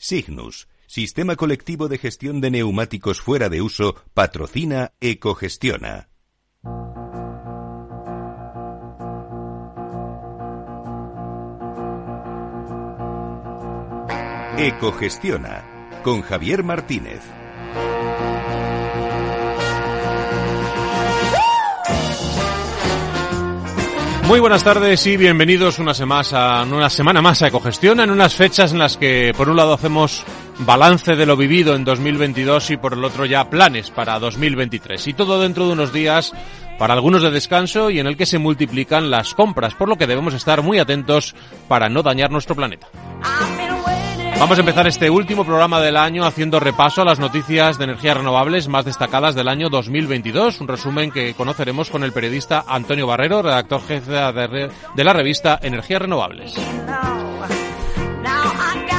Signus, Sistema Colectivo de Gestión de Neumáticos Fuera de Uso, patrocina Ecogestiona. Ecogestiona con Javier Martínez. Muy buenas tardes y bienvenidos una semana, una semana más a Ecogestión, en unas fechas en las que por un lado hacemos balance de lo vivido en 2022 y por el otro ya planes para 2023. Y todo dentro de unos días para algunos de descanso y en el que se multiplican las compras, por lo que debemos estar muy atentos para no dañar nuestro planeta. Vamos a empezar este último programa del año haciendo repaso a las noticias de energías renovables más destacadas del año 2022, un resumen que conoceremos con el periodista Antonio Barrero, redactor jefe de la revista Energías Renovables.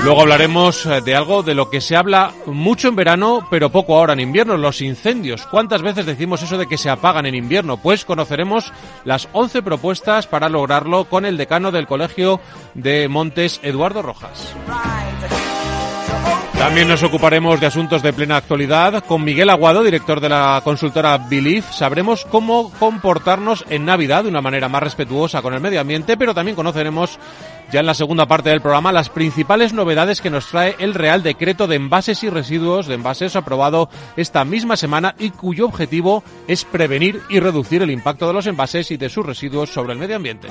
Luego hablaremos eh, de algo de lo que se habla mucho en verano, pero poco ahora en invierno, los incendios. ¿Cuántas veces decimos eso de que se apagan en invierno? Pues conoceremos las 11 propuestas para lograrlo con el decano del Colegio de Montes, Eduardo Rojas. También nos ocuparemos de asuntos de plena actualidad. Con Miguel Aguado, director de la consultora Belief, sabremos cómo comportarnos en Navidad de una manera más respetuosa con el medio ambiente, pero también conoceremos ya en la segunda parte del programa las principales novedades que nos trae el Real Decreto de Envases y Residuos de Envases aprobado esta misma semana y cuyo objetivo es prevenir y reducir el impacto de los envases y de sus residuos sobre el medio ambiente.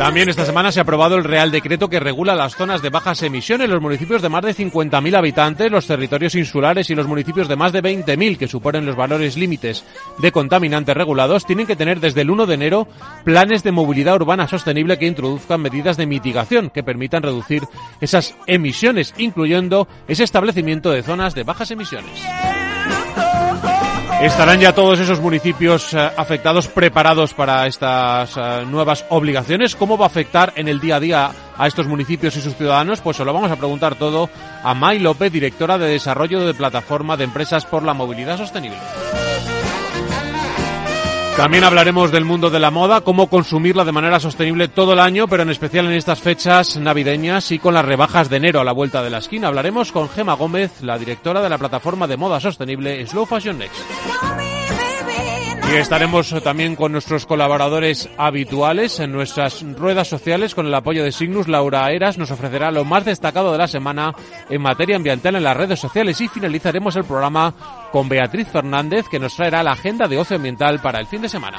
También esta semana se ha aprobado el Real Decreto que regula las zonas de bajas emisiones los municipios de más de 50.000 habitantes, los territorios insulares y los municipios de más de 20.000 que suponen los valores límites de contaminantes regulados tienen que tener desde el 1 de enero planes de movilidad urbana sostenible que introduzcan medidas de mitigación que permitan reducir esas emisiones, incluyendo ese establecimiento de zonas de bajas emisiones. ¿Estarán ya todos esos municipios eh, afectados preparados para estas eh, nuevas obligaciones? ¿Cómo va a afectar en el día a día a estos municipios y sus ciudadanos? Pues se lo vamos a preguntar todo a May López, directora de Desarrollo de Plataforma de Empresas por la Movilidad Sostenible. También hablaremos del mundo de la moda, cómo consumirla de manera sostenible todo el año, pero en especial en estas fechas navideñas y con las rebajas de enero a la vuelta de la esquina. Hablaremos con Gema Gómez, la directora de la plataforma de moda sostenible Slow Fashion Next. Y estaremos también con nuestros colaboradores habituales en nuestras ruedas sociales con el apoyo de Signus. Laura Eras nos ofrecerá lo más destacado de la semana en materia ambiental en las redes sociales y finalizaremos el programa con Beatriz Fernández que nos traerá la agenda de ocio ambiental para el fin de semana.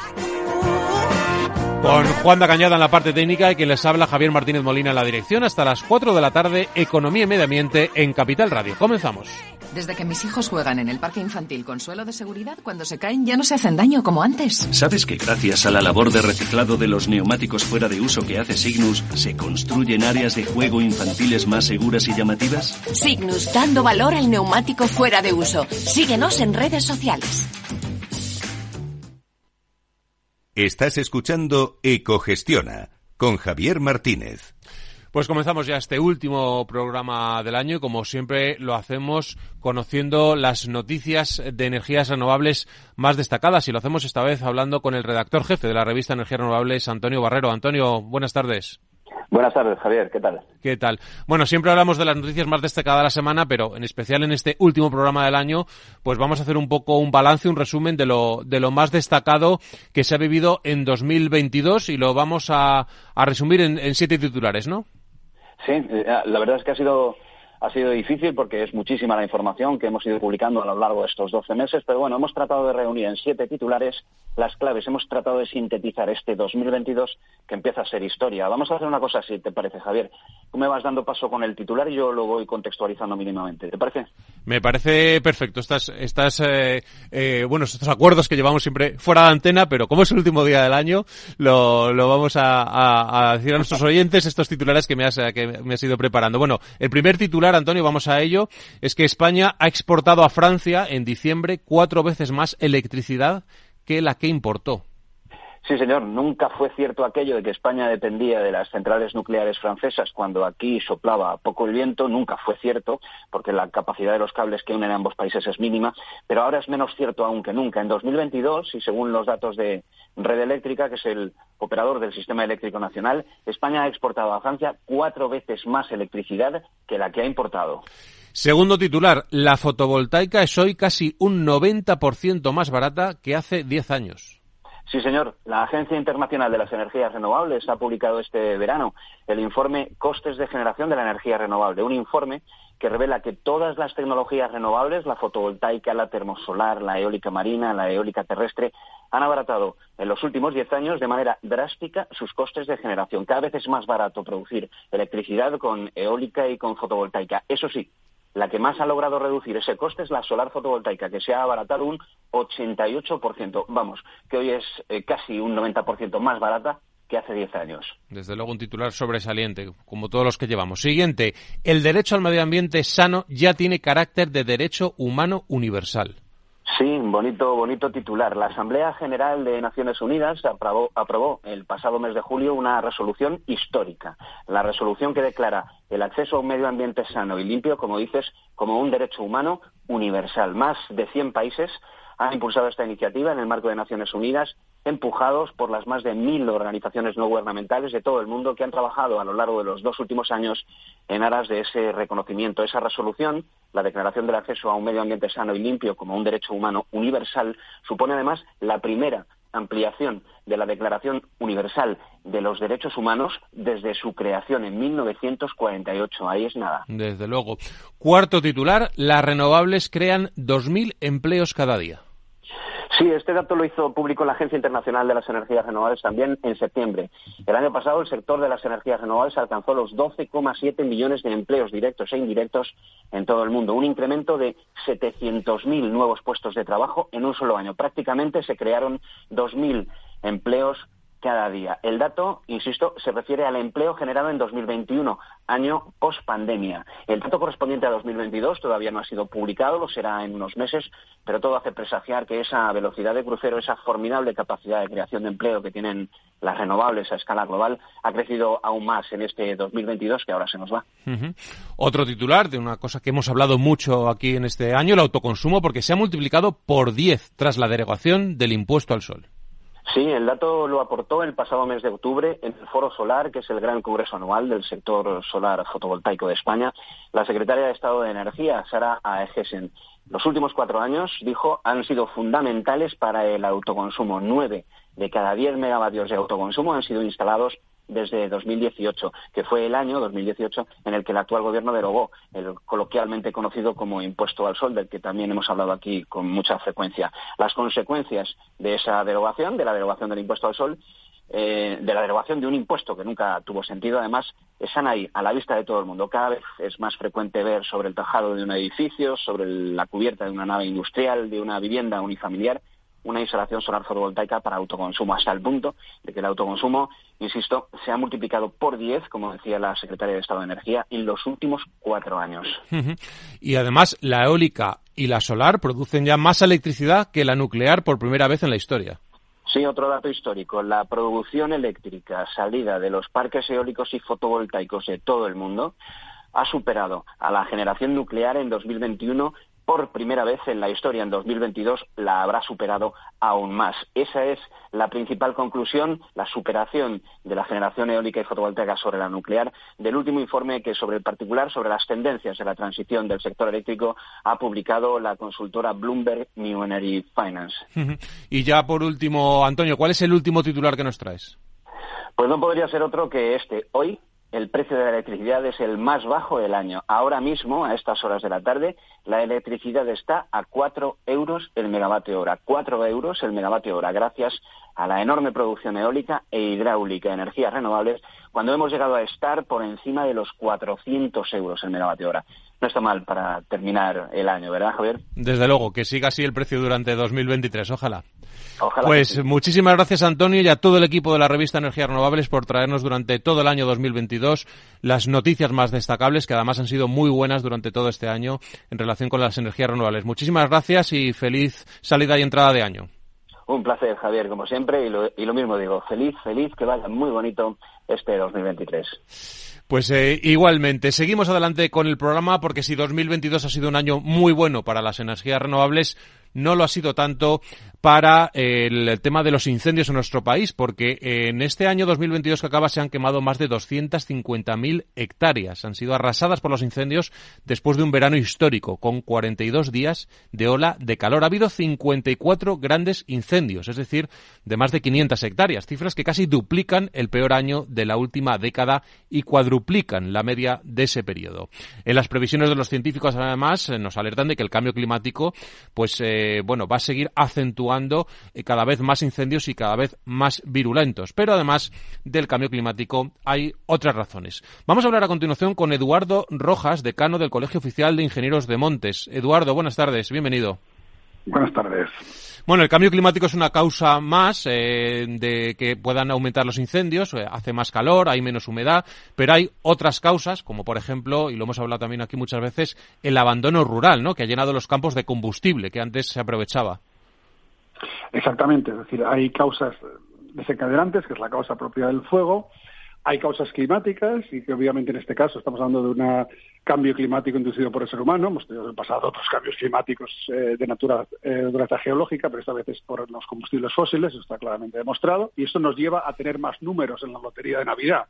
Con Juan da Cañada en la parte técnica y quien les habla Javier Martínez Molina en la dirección hasta las 4 de la tarde, Economía y Medio Ambiente en Capital Radio. Comenzamos. Desde que mis hijos juegan en el parque infantil con suelo de seguridad, cuando se caen ya no se hacen daño como antes. ¿Sabes que gracias a la labor de reciclado de los neumáticos fuera de uso que hace Signus, se construyen áreas de juego infantiles más seguras y llamativas? Signus, dando valor al neumático fuera de uso. Síguenos en redes sociales. Estás escuchando Ecogestiona con Javier Martínez. Pues comenzamos ya este último programa del año y como siempre lo hacemos conociendo las noticias de energías renovables más destacadas y lo hacemos esta vez hablando con el redactor jefe de la revista Energías Renovables, Antonio Barrero. Antonio, buenas tardes. Buenas tardes, Javier. ¿Qué tal? ¿Qué tal? Bueno, siempre hablamos de las noticias más destacadas de la semana, pero en especial en este último programa del año, pues vamos a hacer un poco un balance, un resumen de lo, de lo más destacado que se ha vivido en 2022 y lo vamos a, a resumir en, en siete titulares, ¿no? Sí, eh, la verdad es que ha sido, ha sido difícil porque es muchísima la información que hemos ido publicando a lo largo de estos 12 meses, pero bueno, hemos tratado de reunir en siete titulares las claves, hemos tratado de sintetizar este 2022 que empieza a ser historia. Vamos a hacer una cosa si te parece, Javier. Tú me vas dando paso con el titular y yo lo voy contextualizando mínimamente. ¿Te parece? Me parece perfecto. Estas, estas eh, eh, bueno, estos acuerdos que llevamos siempre fuera de antena, pero como es el último día del año, lo, lo vamos a, a, decir a nuestros oyentes estos titulares que me, has, que me has ido preparando. Bueno, el primer titular, Antonio, vamos a ello, es que España ha exportado a Francia en diciembre cuatro veces más electricidad que la que importó. Sí, señor. Nunca fue cierto aquello de que España dependía de las centrales nucleares francesas cuando aquí soplaba poco el viento. Nunca fue cierto, porque la capacidad de los cables que unen ambos países es mínima. Pero ahora es menos cierto aún que nunca. En 2022, y según los datos de Red Eléctrica, que es el operador del sistema eléctrico nacional, España ha exportado a Francia cuatro veces más electricidad que la que ha importado. Segundo titular, la fotovoltaica es hoy casi un 90% más barata que hace 10 años. Sí, señor. La Agencia Internacional de las Energías Renovables ha publicado este verano el informe Costes de Generación de la Energía Renovable, un informe que revela que todas las tecnologías renovables, la fotovoltaica, la termosolar, la eólica marina, la eólica terrestre, han abaratado en los últimos diez años de manera drástica sus costes de generación. Cada vez es más barato producir electricidad con eólica y con fotovoltaica. Eso sí, la que más ha logrado reducir ese coste es la solar fotovoltaica, que se ha abaratado un 88%. Vamos, que hoy es eh, casi un 90% más barata que hace 10 años. Desde luego un titular sobresaliente, como todos los que llevamos. Siguiente, el derecho al medio ambiente sano ya tiene carácter de derecho humano universal. Sí, bonito, bonito titular. La Asamblea General de Naciones Unidas aprobó, aprobó, el pasado mes de julio una resolución histórica. La resolución que declara el acceso a un medio ambiente sano y limpio, como dices, como un derecho humano universal. Más de 100 países han impulsado esta iniciativa en el marco de Naciones Unidas, empujados por las más de mil organizaciones no gubernamentales de todo el mundo que han trabajado a lo largo de los dos últimos años en aras de ese reconocimiento. Esa resolución, la Declaración del Acceso a un Medio Ambiente Sano y Limpio como un derecho humano universal, supone además la primera ampliación de la Declaración Universal de los Derechos Humanos desde su creación en 1948. Ahí es nada. Desde luego. Cuarto titular, las renovables crean 2.000 empleos cada día. Sí, este dato lo hizo público la Agencia Internacional de las Energías Renovables también en septiembre. El año pasado el sector de las energías renovables alcanzó los 12,7 millones de empleos directos e indirectos en todo el mundo, un incremento de 700.000 nuevos puestos de trabajo en un solo año. Prácticamente se crearon 2.000 empleos cada día. El dato, insisto, se refiere al empleo generado en 2021, año post-pandemia. El dato correspondiente a 2022 todavía no ha sido publicado, lo será en unos meses, pero todo hace presagiar que esa velocidad de crucero, esa formidable capacidad de creación de empleo que tienen las renovables a escala global, ha crecido aún más en este 2022 que ahora se nos va. Otro titular de una cosa que hemos hablado mucho aquí en este año, el autoconsumo, porque se ha multiplicado por 10 tras la derogación del impuesto al sol. Sí, el dato lo aportó el pasado mes de octubre en el Foro Solar, que es el gran congreso anual del sector solar fotovoltaico de España, la secretaria de Estado de Energía, Sara Aegesen. Los últimos cuatro años, dijo, han sido fundamentales para el autoconsumo. Nueve de cada diez megavatios de autoconsumo han sido instalados desde 2018, que fue el año 2018 en el que el actual gobierno derogó el coloquialmente conocido como impuesto al sol, del que también hemos hablado aquí con mucha frecuencia. Las consecuencias de esa derogación, de la derogación del impuesto al sol, eh, de la derogación de un impuesto que nunca tuvo sentido, además, están ahí, a la vista de todo el mundo. Cada vez es más frecuente ver sobre el tejado de un edificio, sobre la cubierta de una nave industrial, de una vivienda unifamiliar, una instalación solar fotovoltaica para autoconsumo, hasta el punto de que el autoconsumo, insisto, se ha multiplicado por 10, como decía la secretaria de Estado de Energía, en los últimos cuatro años. Y además, la eólica y la solar producen ya más electricidad que la nuclear por primera vez en la historia. Sí, otro dato histórico. La producción eléctrica salida de los parques eólicos y fotovoltaicos de todo el mundo ha superado a la generación nuclear en 2021 por primera vez en la historia, en 2022, la habrá superado aún más. Esa es la principal conclusión, la superación de la generación eólica y fotovoltaica sobre la nuclear, del último informe que sobre el particular, sobre las tendencias de la transición del sector eléctrico, ha publicado la consultora Bloomberg New Energy Finance. Y ya por último, Antonio, ¿cuál es el último titular que nos traes? Pues no podría ser otro que este. Hoy el precio de la electricidad es el más bajo del año. Ahora mismo, a estas horas de la tarde, la electricidad está a 4 euros el megavatio hora. 4 euros el megavatio hora, gracias a la enorme producción eólica e hidráulica energías renovables, cuando hemos llegado a estar por encima de los 400 euros el megavatio hora no está mal para terminar el año, ¿verdad, Javier? Desde luego, que siga así el precio durante 2023, ojalá. Ojalá pues muchísimas gracias, Antonio, y a todo el equipo de la revista Energías Renovables por traernos durante todo el año 2022 las noticias más destacables, que además han sido muy buenas durante todo este año en relación con las energías renovables. Muchísimas gracias y feliz salida y entrada de año. Un placer, Javier, como siempre, y lo, y lo mismo digo, feliz, feliz, que vaya muy bonito este 2023. Pues eh, igualmente, seguimos adelante con el programa porque si 2022 ha sido un año muy bueno para las energías renovables, no lo ha sido tanto para el tema de los incendios en nuestro país, porque en este año 2022 que acaba se han quemado más de 250.000 hectáreas. Han sido arrasadas por los incendios después de un verano histórico, con 42 días de ola de calor. Ha habido 54 grandes incendios, es decir, de más de 500 hectáreas, cifras que casi duplican el peor año de la última década y cuadruplican la media de ese periodo. En las previsiones de los científicos, además, nos alertan de que el cambio climático, pues, eh, bueno, va a seguir acentuando eh, cada vez más incendios y cada vez más virulentos. Pero además del cambio climático hay otras razones. Vamos a hablar a continuación con Eduardo Rojas, decano del Colegio Oficial de Ingenieros de Montes. Eduardo, buenas tardes, bienvenido. Buenas tardes. Bueno, el cambio climático es una causa más eh, de que puedan aumentar los incendios, eh, hace más calor, hay menos humedad, pero hay otras causas, como por ejemplo, y lo hemos hablado también aquí muchas veces, el abandono rural, ¿no? que ha llenado los campos de combustible que antes se aprovechaba. Exactamente, es decir, hay causas desencadenantes, que es la causa propia del fuego, hay causas climáticas y que obviamente en este caso estamos hablando de un cambio climático inducido por el ser humano. Hemos tenido en el pasado otros cambios climáticos eh, de natura, eh, geológica, pero esta vez es por los combustibles fósiles, eso está claramente demostrado. Y esto nos lleva a tener más números en la lotería de Navidad,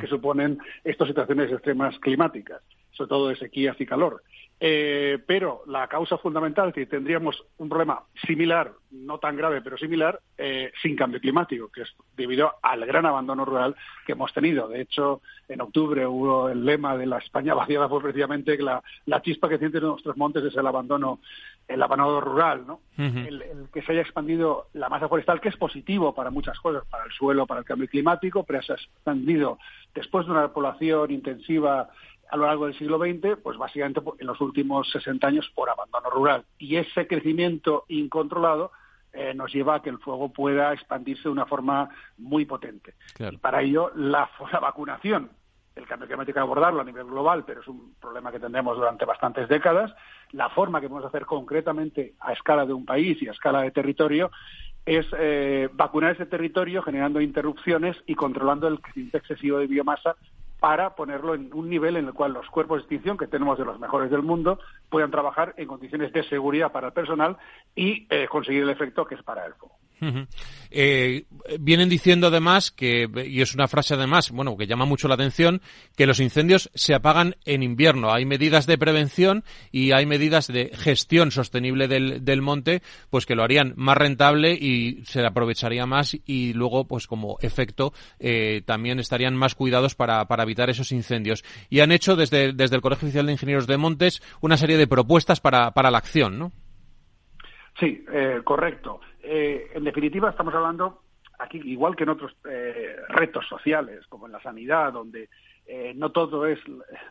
que suponen estas situaciones extremas climáticas, sobre todo de sequías y calor. Eh, pero la causa fundamental que tendríamos un problema similar, no tan grave, pero similar, eh, sin cambio climático, que es debido al gran abandono rural que hemos tenido. De hecho, en octubre hubo el lema de la España vaciada fue precisamente que la, chispa que sienten nuestros montes es el abandono, el abandono rural, ¿no? el, que se haya expandido la masa forestal, que es positivo para muchas cosas, para el suelo, para el cambio climático, pero se ha expandido después de una población intensiva a lo largo del siglo XX, pues básicamente en los últimos 60 años por abandono rural. Y ese crecimiento incontrolado eh, nos lleva a que el fuego pueda expandirse de una forma muy potente. Y para ello, la, vacunación, el cambio climático hay que abordarlo a nivel global, pero es un problema que tendremos durante bastantes décadas. La forma que podemos hacer concretamente a escala de un país y a escala de territorio es eh, vacunar ese territorio generando interrupciones y controlando el crecimiento excesivo de biomasa para ponerlo en un nivel en el cual los cuerpos de extinción, que tenemos de los mejores del mundo, puedan trabajar en condiciones de seguridad para el personal y eh, conseguir el efecto que es para el fuego. Eh, vienen diciendo además que, y es una frase además, bueno, que llama mucho la atención, que los incendios se apagan en invierno. Hay medidas de prevención y hay medidas de gestión sostenible del, del monte, pues que lo harían más rentable y se aprovecharía más y luego, pues como efecto, eh, también estarían más cuidados para, para evitar esos incendios. Y han hecho desde, desde el Colegio Oficial de Ingenieros de Montes una serie de propuestas para, para la acción, ¿no? Sí, eh, correcto. Eh, en definitiva, estamos hablando aquí, igual que en otros eh, retos sociales, como en la sanidad, donde no todo es,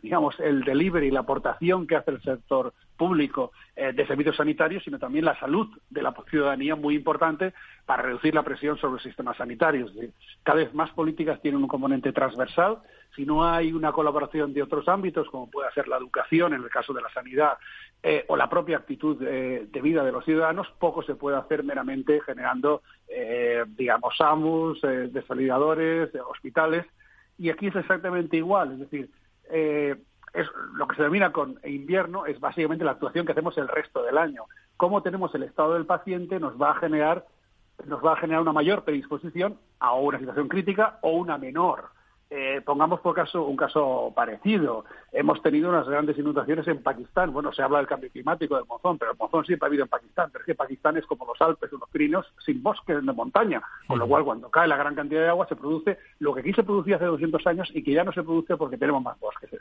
digamos, el delivery, la aportación que hace el sector público de servicios sanitarios, sino también la salud de la ciudadanía, muy importante para reducir la presión sobre el sistema sanitario. cada vez más políticas tienen un componente transversal. Si no hay una colaboración de otros ámbitos, como puede ser la educación, en el caso de la sanidad, eh, o la propia actitud eh, de vida de los ciudadanos, poco se puede hacer meramente generando, eh, digamos, SAMUS, desalidadores, hospitales, y aquí es exactamente igual, es decir, es, lo que se denomina con invierno es básicamente la actuación que hacemos el resto del año. Cómo tenemos el estado del paciente nos va a generar nos va a generar una mayor predisposición a una situación crítica o una menor. Eh, pongamos por caso un caso parecido. Hemos tenido unas grandes inundaciones en Pakistán. Bueno, se habla del cambio climático del monzón, pero el monzón siempre ha habido en Pakistán. Pero es que Pakistán es como los Alpes o los Pirineos sin bosques de montaña. Con lo cual, cuando cae la gran cantidad de agua, se produce lo que aquí se producía hace 200 años y que ya no se produce porque tenemos más bosques.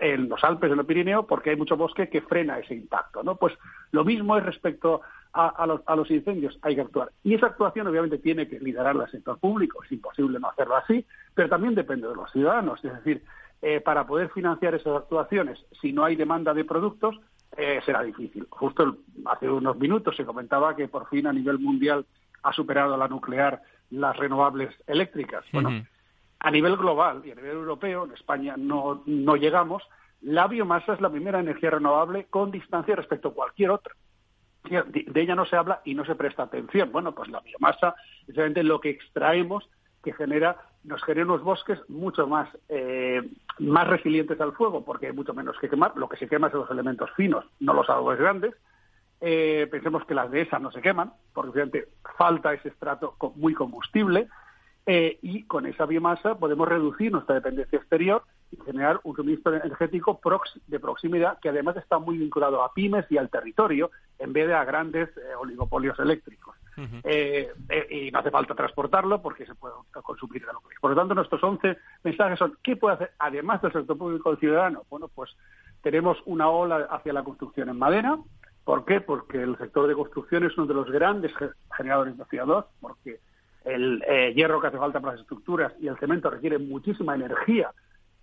En los Alpes, en el Pirineo, porque hay mucho bosque que frena ese impacto. ¿no? Pues lo mismo es respecto a, los, a, los, incendios hay que actuar. Y esa actuación obviamente tiene que liderarla el sector público, es imposible no hacerlo así, pero también depende de los ciudadanos. Es decir, eh, para poder financiar esas actuaciones, si no hay demanda de productos, eh, será difícil. Justo hace unos minutos se comentaba que por fin a nivel mundial ha superado la nuclear las renovables eléctricas. Bueno, a nivel global y a nivel europeo, en España no, no llegamos, la biomasa es la primera energía renovable con distancia respecto a cualquier otra. De ella no se habla y no se presta atención. Bueno, pues la biomasa, precisamente lo que extraemos que genera, nos genera unos bosques mucho más, eh, más resilientes al fuego, porque hay mucho menos que quemar. Lo que se quema son los elementos finos, no los árboles grandes. Eh, pensemos que las de esas no se queman, porque falta ese estrato muy combustible. Eh, y con esa biomasa podemos reducir nuestra dependencia exterior y generar un suministro energético de proximidad que además está muy vinculado a pymes y al territorio en vez de a grandes oligopolios eléctricos. Eh, eh, y no hace falta transportarlo porque se puede consumir de lo que Por lo tanto, nuestros 11 mensajes son ¿qué puede hacer además del sector público el ciudadano? Bueno, pues tenemos una ola hacia la construcción en madera. ¿Por qué? Porque el sector de construcción es uno de los grandes generadores de CO2, porque el eh, hierro que hace falta para las estructuras y el cemento requiere muchísima energía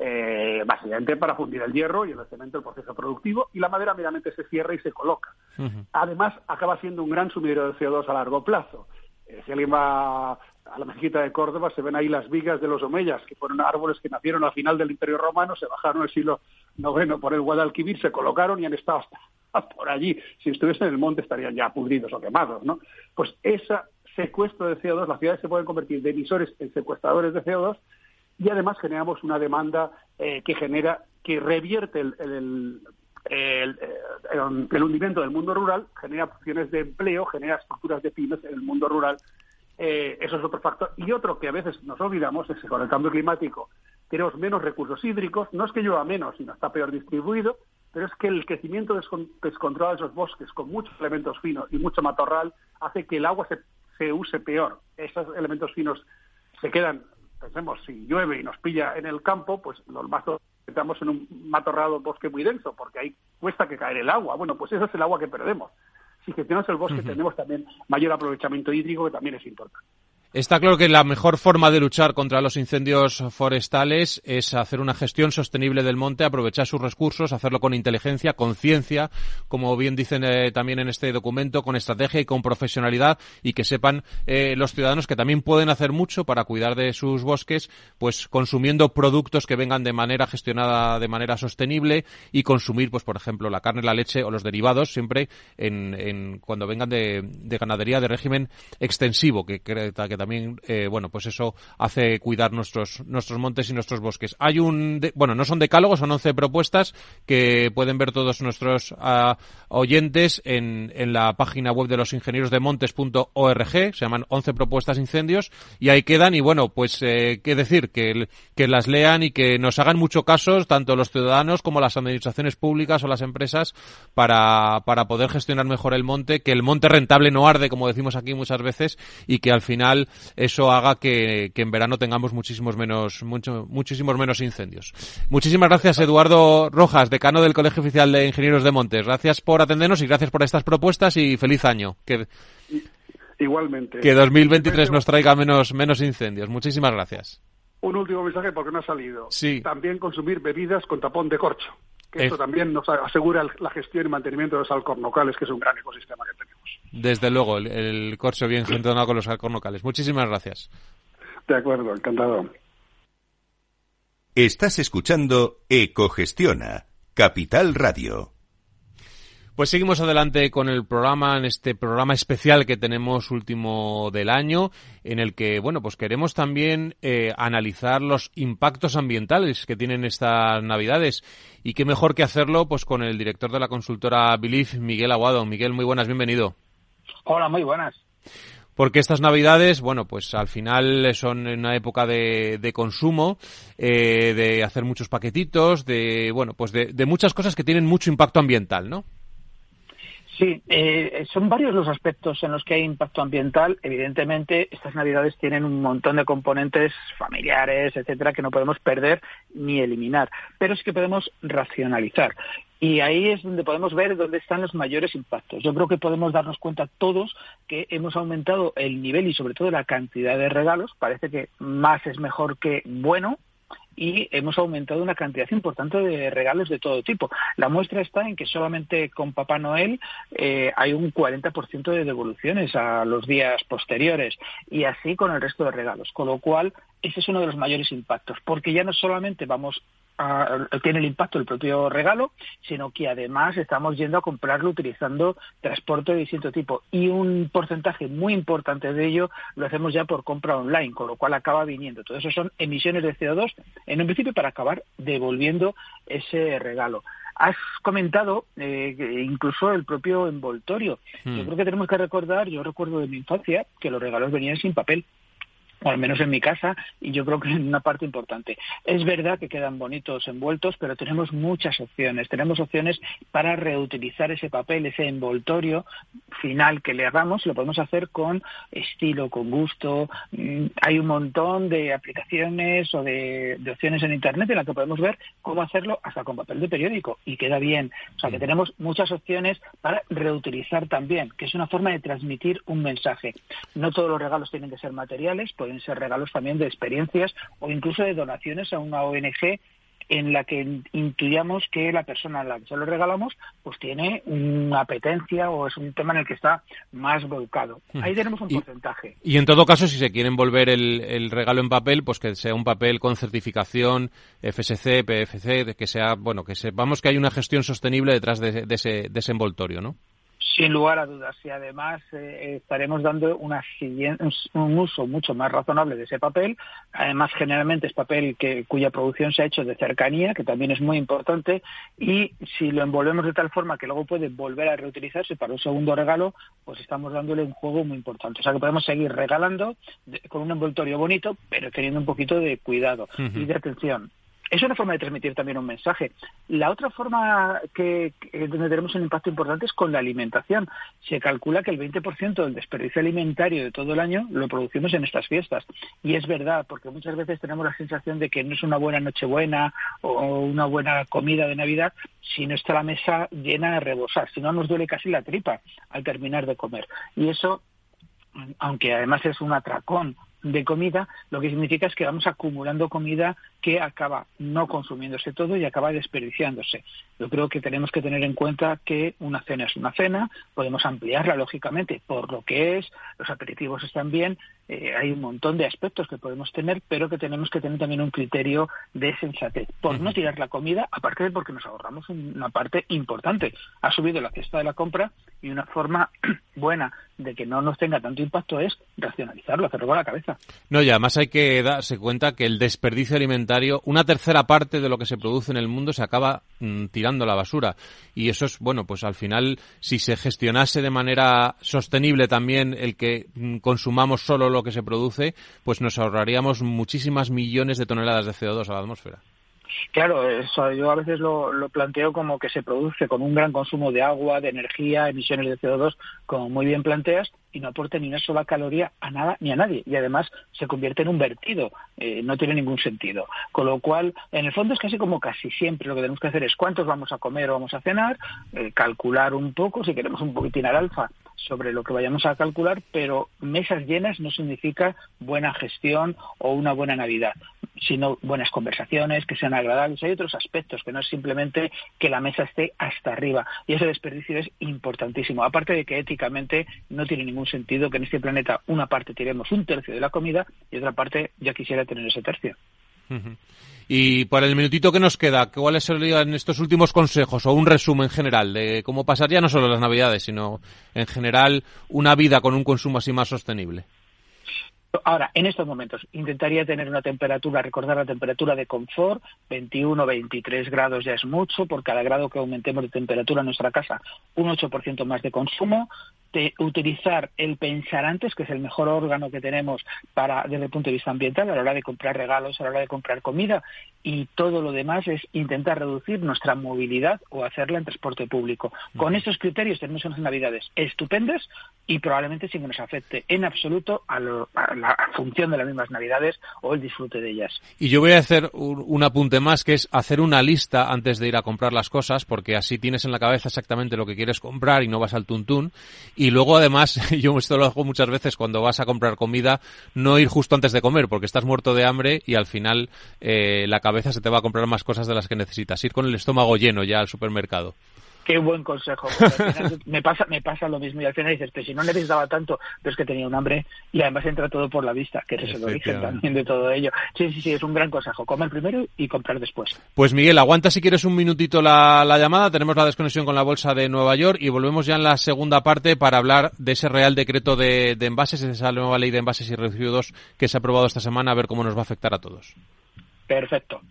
eh, básicamente para fundir el hierro y el cemento el proceso productivo, y la madera meramente se cierra y se coloca. Además, acaba siendo un gran sumidero de CO2 a largo plazo. Eh, si alguien va a la mezquita de Córdoba, se ven ahí las vigas de los omeyas, que fueron árboles que nacieron al final del Imperio Romano, se bajaron el siglo IX por el Guadalquivir, se colocaron y han estado hasta por allí. Si estuviesen en el monte estarían ya pudridos o quemados, ¿no? Pues ese secuestro de CO2, las ciudades se pueden convertir de emisores en secuestradores de CO2 y además generamos una demanda eh, que genera, que revierte el, el, el, hundimiento del mundo rural, genera opciones de empleo, genera estructuras de pymes en el mundo rural. Eh, eso es otro factor. Y otro que a veces nos olvidamos es que con el cambio climático tenemos menos recursos hídricos. No es que llueva menos, sino está peor distribuido, pero es que el crecimiento descontrolado de esos bosques con muchos elementos finos y mucho matorral hace que el agua se, se use peor. Esos elementos finos se quedan pensemos, si llueve y nos pilla en el campo, pues los mazos estamos en un matorrado bosque muy denso, porque ahí cuesta que caer el agua. Bueno, pues ese es el agua que perdemos. Si gestionamos el bosque, tenemos también mayor aprovechamiento hídrico, que también es importante. Está claro que la mejor forma de luchar contra los incendios forestales es hacer una gestión sostenible del monte, aprovechar sus recursos, hacerlo con inteligencia, con ciencia, como bien dicen eh, también en este documento, con estrategia y con profesionalidad y que sepan eh, los ciudadanos que también pueden hacer mucho para cuidar de sus bosques, pues consumiendo productos que vengan de manera gestionada de manera sostenible y consumir, pues por ejemplo, la carne, la leche o los derivados siempre en, cuando vengan de, ganadería de régimen extensivo, que, que, que también, eh, bueno, pues eso hace cuidar nuestros, nuestros montes y nuestros bosques. Hay un, bueno, no son decálogos, son 11 propuestas que pueden ver todos nuestros ah, oyentes en, en la página web de los ingenieros de montes.org, se llaman 11 propuestas incendios, y ahí quedan, y bueno, pues, eh, qué decir, que, que las lean y que nos hagan mucho caso, tanto los ciudadanos como las administraciones públicas o las empresas, para, para poder gestionar mejor el monte, que el monte rentable no arde, como decimos aquí muchas veces, y que al final eso haga que, en verano tengamos muchísimos menos, mucho, muchísimos menos incendios. Muchísimas gracias, Eduardo Rojas, decano del Colegio Oficial de Ingenieros de Montes. Gracias por atendernos y gracias por estas propuestas y feliz año. Que, Igualmente. Que 2023 nos traiga menos, menos incendios. Muchísimas gracias. Un último mensaje porque no ha salido. Sí. También consumir bebidas con tapón de corcho. Que esto también nos asegura la gestión y mantenimiento de los alcornocales, que es un gran ecosistema que tenemos. Desde luego, el, corcho bien gestionado con los alcornocales. Muchísimas gracias. De acuerdo, encantado. Estás escuchando Ecogestiona, Capital Radio. Pues seguimos adelante con el programa, en este programa especial que tenemos último del año, en el que, bueno, pues queremos también eh, analizar los impactos ambientales que tienen estas navidades. Y qué mejor que hacerlo, pues con el director de la consultora Belief, Miguel Aguado. Miguel, muy buenas, bienvenido. Hola, muy buenas. Porque estas navidades, bueno, pues al final son una época de, de consumo, eh, de hacer muchos paquetitos, de, bueno, pues de, de muchas cosas que tienen mucho impacto ambiental, ¿no? Sí, eh, son varios los aspectos en los que hay impacto ambiental. Evidentemente, estas navidades tienen un montón de componentes familiares, etcétera, que no podemos perder ni eliminar, pero es que podemos racionalizar. Y ahí es donde podemos ver dónde están los mayores impactos. Yo creo que podemos darnos cuenta todos que hemos aumentado el nivel y sobre todo la cantidad de regalos. Parece que más es mejor que bueno, y hemos aumentado una cantidad importante de regalos de todo tipo. La muestra está en que solamente con Papá Noel eh, hay un 40% de devoluciones a los días posteriores y así con el resto de regalos, con lo cual ese es uno de los mayores impactos, porque ya no solamente vamos tiene el impacto del propio regalo, sino que además estamos yendo a comprarlo utilizando transporte de distinto tipo. Y un porcentaje muy importante de ello lo hacemos ya por compra online, con lo cual acaba viniendo. Todo eso son emisiones de CO2, en un principio para acabar devolviendo ese regalo. Has comentado eh, incluso el propio envoltorio. Yo hmm. creo que tenemos que recordar, yo recuerdo de mi infancia, que los regalos venían sin papel o al menos en mi casa, y yo creo que en una parte importante. Es verdad que quedan bonitos envueltos, pero tenemos muchas opciones. Tenemos opciones para reutilizar ese papel, ese envoltorio final que le hagamos, lo podemos hacer con estilo, con gusto. Mm, hay un montón de aplicaciones o de, opciones en Internet en las que podemos ver cómo hacerlo hasta con papel de periódico y queda bien. O sea que tenemos muchas opciones para reutilizar también, que es una forma de transmitir un mensaje. No todos los regalos tienen que ser materiales, pueden ser regalos también de experiencias o incluso de donaciones a una ONG en la que intuyamos que la persona a la que se lo regalamos pues tiene una apetencia o es un tema en el que está más volcado. Ahí tenemos un porcentaje. Y en todo caso, si se quiere envolver el, regalo en papel, pues que sea un papel con certificación FSC, PFC, que sea, bueno, que sepamos que hay una gestión sostenible detrás de, ese, de ese envoltorio, ¿no? Sin lugar a dudas. Y además eh, estaremos dando una un uso mucho más razonable de ese papel. Además, generalmente es papel que, cuya producción se ha hecho de cercanía, que también es muy importante. Y si lo envolvemos de tal forma que luego puede volver a reutilizarse para un segundo regalo, pues estamos dándole un juego muy importante. O sea que podemos seguir regalando con un envoltorio bonito, pero teniendo un poquito de cuidado y de atención. Es una forma de transmitir también un mensaje. La otra forma que, donde tenemos un impacto importante es con la alimentación. Se calcula que el 20% del desperdicio alimentario de todo el año lo producimos en estas fiestas. Y es verdad, porque muchas veces tenemos la sensación de que no es una buena Nochebuena o una buena comida de Navidad si no está la mesa llena de rebosar, si no nos duele casi la tripa al terminar de comer. Y eso aunque además es un atracón de comida, lo que significa es que vamos acumulando comida que acaba no consumiéndose todo y acaba desperdiciándose. Yo creo que tenemos que tener en cuenta que una cena es una cena, podemos ampliarla lógicamente por lo que es, los aperitivos están bien, eh, hay un montón de aspectos que podemos tener, pero que tenemos que tener también un criterio de sensatez, por no tirar la comida, aparte de porque nos ahorramos una parte importante. Ha subido la cesta de la compra y una forma buena de que no nos tenga tanto impacto es racionalizarlo, hacerlo con la cabeza. No, y además hay que darse cuenta que el desperdicio alimentario, una tercera parte de lo que se produce en el mundo se acaba mm, tirando a la basura. Y eso es, bueno, pues al final, si se gestionase de manera sostenible también el que mm, consumamos solo lo que se produce, pues nos ahorraríamos muchísimas millones de toneladas de CO2 a la atmósfera. Claro, eso yo a veces lo, lo, planteo como que se produce con un gran consumo de agua, de energía, emisiones de CO2, como muy bien planteas, y no aporta ni una sola caloría a nada ni a nadie. Y además se convierte en un vertido. Eh, no tiene ningún sentido. Con lo cual, en el fondo es casi como casi siempre lo que tenemos que hacer es cuántos vamos a comer o vamos a cenar, eh, calcular un poco, si queremos un poquitín al alfa, sobre lo que vayamos a calcular, pero mesas llenas no significa buena gestión o una buena Navidad, sino buenas conversaciones, que sean agradables. Hay otros aspectos que no es simplemente que la mesa esté hasta arriba. Y ese desperdicio es importantísimo. Aparte de que éticamente no tiene ningún sentido que en este planeta una parte tiremos un tercio de la comida y otra parte ya quisiera tener ese tercio. Y para el minutito que nos queda, ¿cuáles serían estos últimos consejos o un resumen general de cómo pasar ya no solo las Navidades, sino en general una vida con un consumo así más sostenible? Ahora, en estos momentos, intentaría tener una temperatura, recordar la temperatura de confort, 21, 23 grados ya es mucho, por cada grado que aumentemos de temperatura en nuestra casa, un 8% más de consumo, de utilizar el pensar antes, que es el mejor órgano que tenemos para desde el punto de vista ambiental, a la hora de comprar regalos, a la hora de comprar comida, y todo lo demás es intentar reducir nuestra movilidad o hacerla en transporte público. Con estos criterios tenemos unas navidades estupendas y probablemente sin que nos afecte en absoluto a, la función de las mismas navidades o el disfrute de ellas. Y yo voy a hacer un, apunte más, que es hacer una lista antes de ir a comprar las cosas, porque así tienes en la cabeza exactamente lo que quieres comprar y no vas al tuntún. Y luego, además, yo esto lo hago muchas veces cuando vas a comprar comida, no ir justo antes de comer, porque estás muerto de hambre y al final eh, la cabeza se te va a comprar más cosas de las que necesitas. Ir con el estómago lleno ya al supermercado. Qué buen consejo. me pasa me pasa lo mismo y al final dices, pero si no necesitaba tanto, pero es que tenía un hambre y además entra todo por la vista, que es el origen también de todo ello. Sí, sí, sí, es un gran consejo. Comer primero y comprar después. Pues Miguel, aguanta si quieres un minutito la, la llamada. Tenemos la desconexión con la Bolsa de Nueva York y volvemos ya en la segunda parte para hablar de ese Real Decreto de, de Envases, esa nueva ley de envases y residuos que se ha aprobado esta semana, a ver cómo nos va a afectar a todos. Perfecto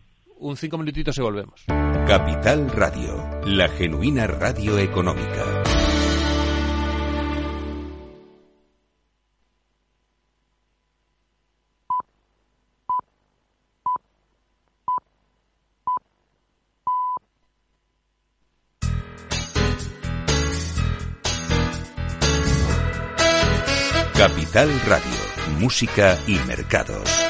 un cinco minutitos y volvemos. Capital Radio, la genuina radio económica. Capital Radio, música y mercados.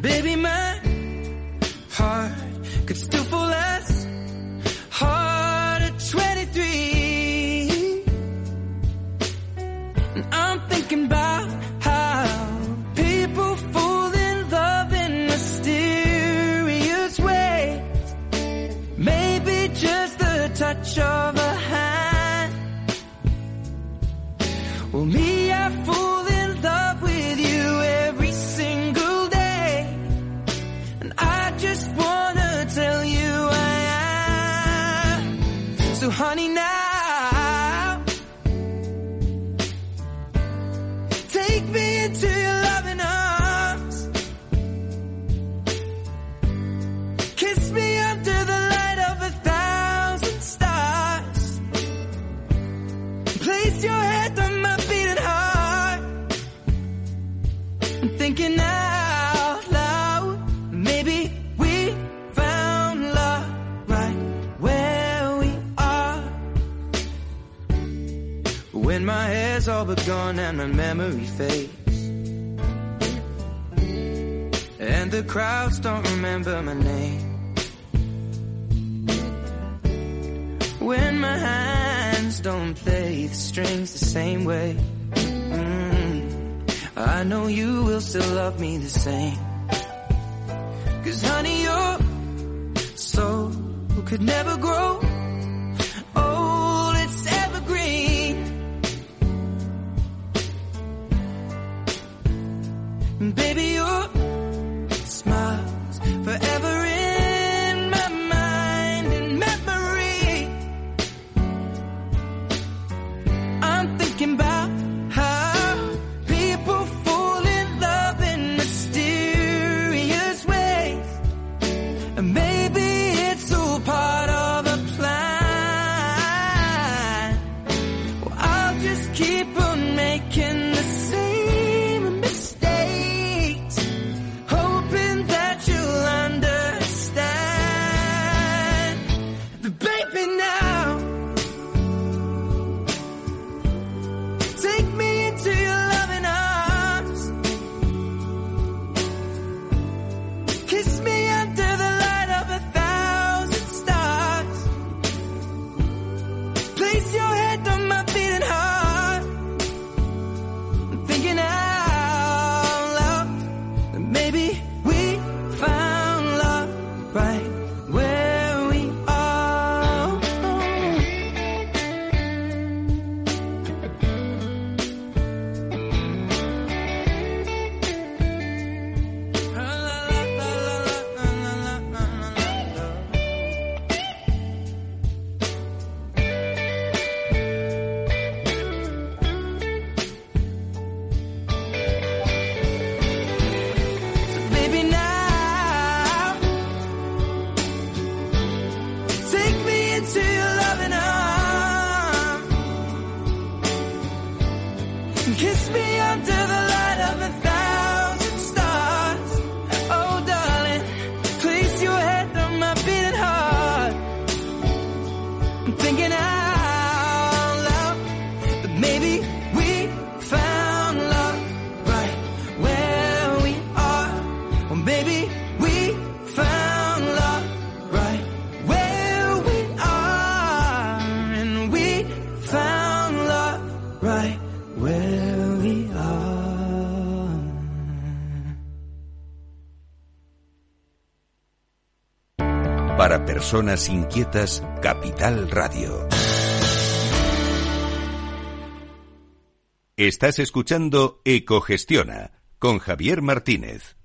Baby, personas inquietas, Capital Radio. Estás escuchando Ecogestiona con Javier Martínez.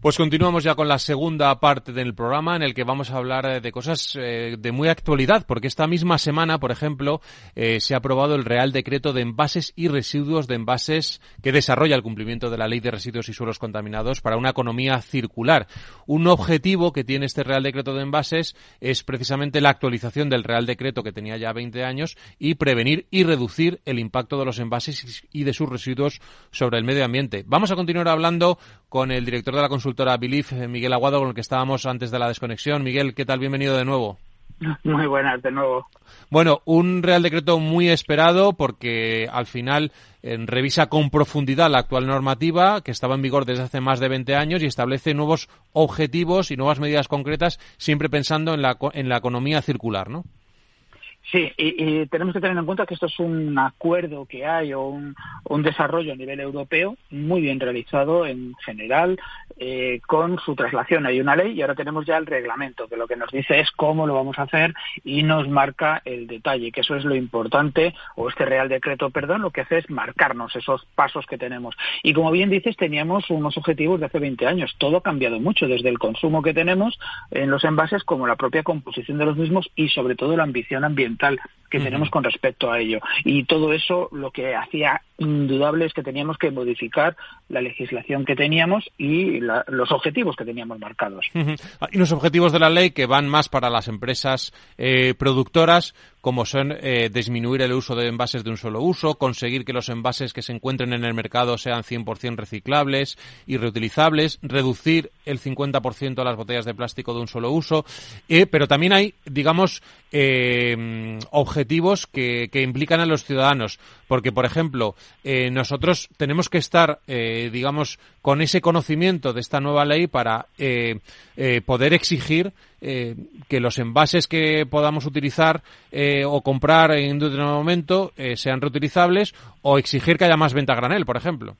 Pues continuamos ya con la segunda parte del programa en el que vamos a hablar eh, de cosas eh, de muy actualidad, porque esta misma semana, por ejemplo, eh, se ha aprobado el Real Decreto de Envases y Residuos de Envases que desarrolla el cumplimiento de la Ley de Residuos y Suelos Contaminados para una economía circular. Un objetivo que tiene este Real Decreto de Envases es precisamente la actualización del Real Decreto que tenía ya 20 años y prevenir y reducir el impacto de los envases y de sus residuos sobre el medio ambiente. Vamos a continuar hablando con el director de la consultora Bilif, Miguel Aguado, con el que estábamos antes de la desconexión. Miguel, ¿qué tal? Bienvenido de nuevo. Muy buenas, de nuevo. Bueno, un Real Decreto muy esperado porque al final eh, revisa con profundidad la actual normativa que estaba en vigor desde hace más de 20 años y establece nuevos objetivos y nuevas medidas concretas, siempre pensando en la, en la economía circular, ¿no? Sí, y, y, tenemos que tener en cuenta que esto es un acuerdo que hay o un, desarrollo a nivel europeo muy bien realizado en general eh, con su traslación. Hay una ley y ahora tenemos ya el reglamento que lo que nos dice es cómo lo vamos a hacer y nos marca el detalle, que eso es lo importante, o este Real Decreto, perdón, lo que hace es marcarnos esos pasos que tenemos. Y como bien dices, teníamos unos objetivos de hace 20 años. Todo ha cambiado mucho, desde el consumo que tenemos en los envases como la propia composición de los mismos y sobre todo la ambición ambiental fundamental que tenemos con respecto a ello. Y todo eso lo que hacía indudable es que teníamos que modificar la legislación que teníamos y la, los objetivos que teníamos marcados. Y los objetivos de la ley que van más para las empresas eh, productoras, como son eh, disminuir el uso de envases de un solo uso, conseguir que los envases que se encuentren en el mercado sean 100% reciclables y reutilizables, reducir el 50% de las botellas de plástico de un solo uso, eh, pero también hay, digamos, eh, objetivos que, implican a los ciudadanos, porque, por ejemplo, eh, nosotros tenemos que estar, eh, digamos, con ese conocimiento de esta nueva ley para eh, eh, poder exigir eh, que los envases que podamos utilizar o comprar en un determinado momento sean reutilizables o exigir que haya más venta a granel, por ejemplo.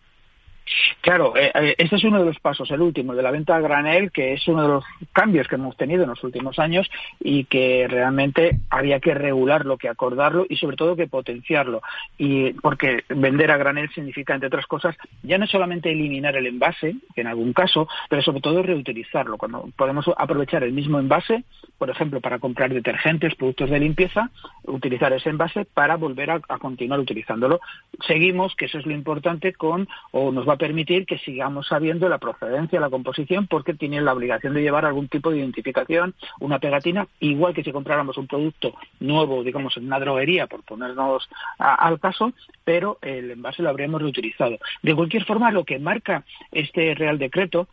Claro, eh, este es uno de los pasos, el último, de la venta a granel, que es uno de los cambios que hemos tenido en los últimos años y que realmente había que regularlo, que acordarlo y sobre todo que potenciarlo. Y porque vender a granel significa, entre otras cosas, ya no solamente eliminar el envase, en algún caso, pero sobre todo reutilizarlo. Cuando podemos aprovechar el mismo envase, por ejemplo, para comprar detergentes, productos de limpieza, utilizar ese envase para volver a, a continuar utilizándolo. Seguimos, que eso es lo importante, con o nos va a permitir que sigamos sabiendo la procedencia, la composición, porque tienen la obligación de llevar algún tipo de identificación, una pegatina, igual que si compráramos un producto nuevo, digamos, en una droguería, por ponernos al caso, pero el envase lo habríamos reutilizado. De cualquier forma, lo que marca este Real Decreto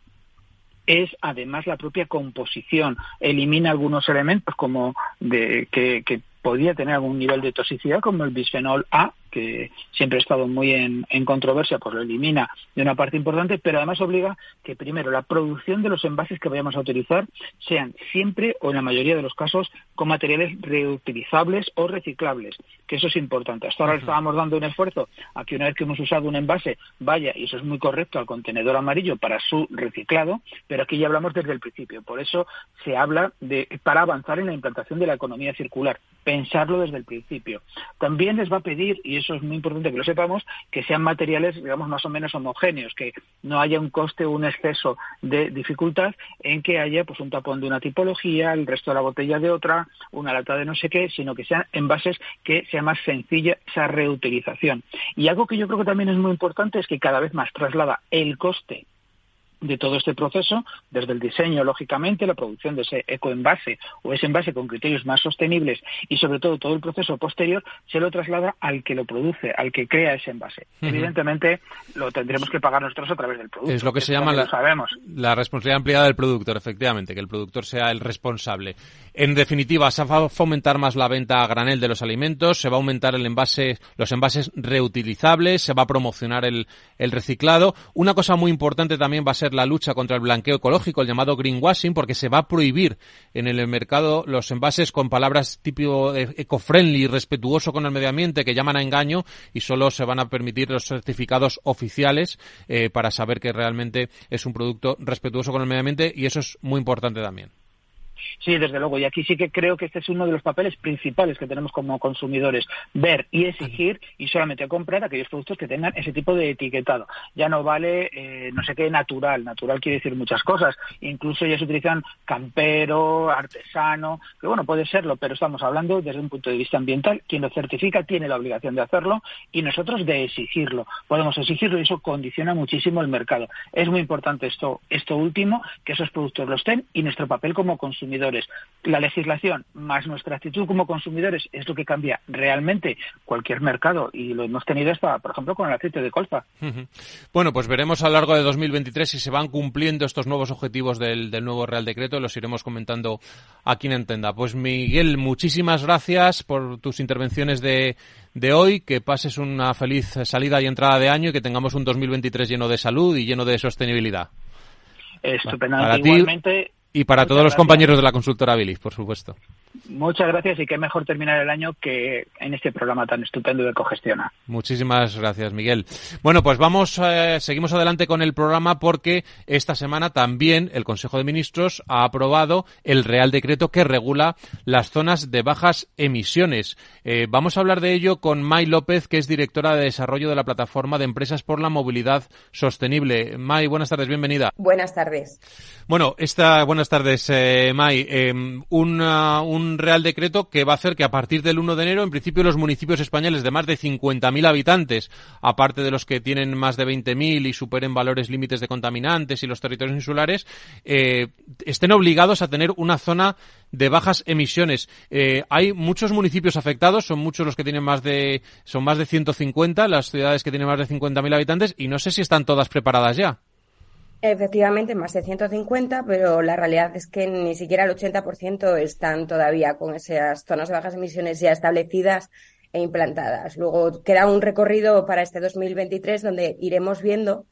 es además la propia composición. Elimina algunos elementos como de que, que podía tener algún nivel de toxicidad, como el bisfenol A, que siempre ha estado muy en, en, controversia, pues lo elimina de una parte importante, pero además obliga que primero la producción de los envases que vayamos a utilizar sean siempre o en la mayoría de los casos con materiales reutilizables o reciclables, que eso es importante. Hasta ahora uh -huh. estábamos dando un esfuerzo a que una vez que hemos usado un envase vaya, y eso es muy correcto, al contenedor amarillo para su reciclado, pero aquí ya hablamos desde el principio. Por eso se habla de para avanzar en la implantación de la economía circular, pensarlo desde el principio. También les va a pedir, y eso es muy importante que lo sepamos, que sean materiales, digamos, más o menos homogéneos, que no haya un coste o un exceso de dificultad en que haya pues un tapón de una tipología, el resto de la botella de otra, una lata de no sé qué, sino que sean envases que sea más sencilla esa reutilización. Y algo que yo creo que también es muy importante es que cada vez más traslada el coste de todo este proceso, desde el diseño, lógicamente, la producción de ese ecoenvase o ese envase con criterios más sostenibles y sobre todo todo el proceso posterior se lo traslada al que lo produce, al que crea ese envase. Evidentemente lo tendremos que pagar nosotros a través del producto. Es lo que se llama la, la responsabilidad ampliada del productor, efectivamente, que el productor sea el responsable. En definitiva, se va a fomentar más la venta a granel de los alimentos, se va a aumentar el envase, los envases reutilizables, se va a promocionar el, el reciclado. Una cosa muy importante también va a ser la lucha contra el blanqueo ecológico, el llamado greenwashing, porque se va a prohibir en el mercado los envases con palabras tipo eco-friendly, respetuoso con el medio ambiente, que llaman a engaño, y solo se van a permitir los certificados oficiales eh, para saber que realmente es un producto respetuoso con el medio ambiente, y eso es muy importante también. Sí, desde luego. Y aquí sí que creo que este es uno de los papeles principales que tenemos como consumidores. Ver y exigir y solamente comprar aquellos productos que tengan ese tipo de etiquetado. Ya no vale, eh, no sé qué, natural. Natural quiere decir muchas cosas. Incluso ya se utilizan campero, artesano, que bueno, puede serlo, pero estamos hablando desde un punto de vista ambiental. Quien lo certifica tiene la obligación de hacerlo y nosotros de exigirlo. Podemos exigirlo y eso condiciona muchísimo el mercado. Es muy importante esto, esto último, que esos productos los estén y nuestro papel como consumidor la legislación más nuestra actitud como consumidores es lo que cambia realmente cualquier mercado y lo hemos tenido hasta, por ejemplo, con el aceite de colza. Bueno, pues veremos a lo largo de 2023 si se van cumpliendo estos nuevos objetivos del, nuevo Real Decreto. Los iremos comentando a quien entienda. Pues Miguel, muchísimas gracias por tus intervenciones de, de hoy, que pases una feliz salida y entrada de año y que tengamos un 2023 lleno de salud y lleno de sostenibilidad. Estupendamente. Igualmente, y para todos los compañeros de la consultora Bilis, por supuesto. Muchas gracias y qué mejor terminar el año que en este programa tan estupendo de Cogestiona. Muchísimas gracias, Miguel. Bueno, pues vamos, eh, seguimos adelante con el programa porque esta semana también el Consejo de Ministros ha aprobado el Real Decreto que regula las zonas de bajas emisiones. Eh, vamos a hablar de ello con May López, que es directora de desarrollo de la plataforma de empresas por la movilidad sostenible. May, buenas tardes, bienvenida. Buenas tardes. Bueno, esta, buenas tardes, eh, May. Em, un, Real Decreto que va a hacer que a partir del 1 de enero, en principio, los municipios españoles de más de 50.000 habitantes, aparte de los que tienen más de 20.000 y superen valores límites de contaminantes y los territorios insulares, eh, estén obligados a tener una zona de bajas emisiones. Eh, hay muchos municipios afectados, son muchos los que tienen más de, son más de 150, las ciudades que tienen más de 50.000 habitantes, y no sé si están todas preparadas ya. Efectivamente, más de 150, pero la realidad es que ni siquiera el 80% están todavía con esas zonas de bajas emisiones ya establecidas e implantadas. Luego queda un recorrido para este 2023 donde iremos viendo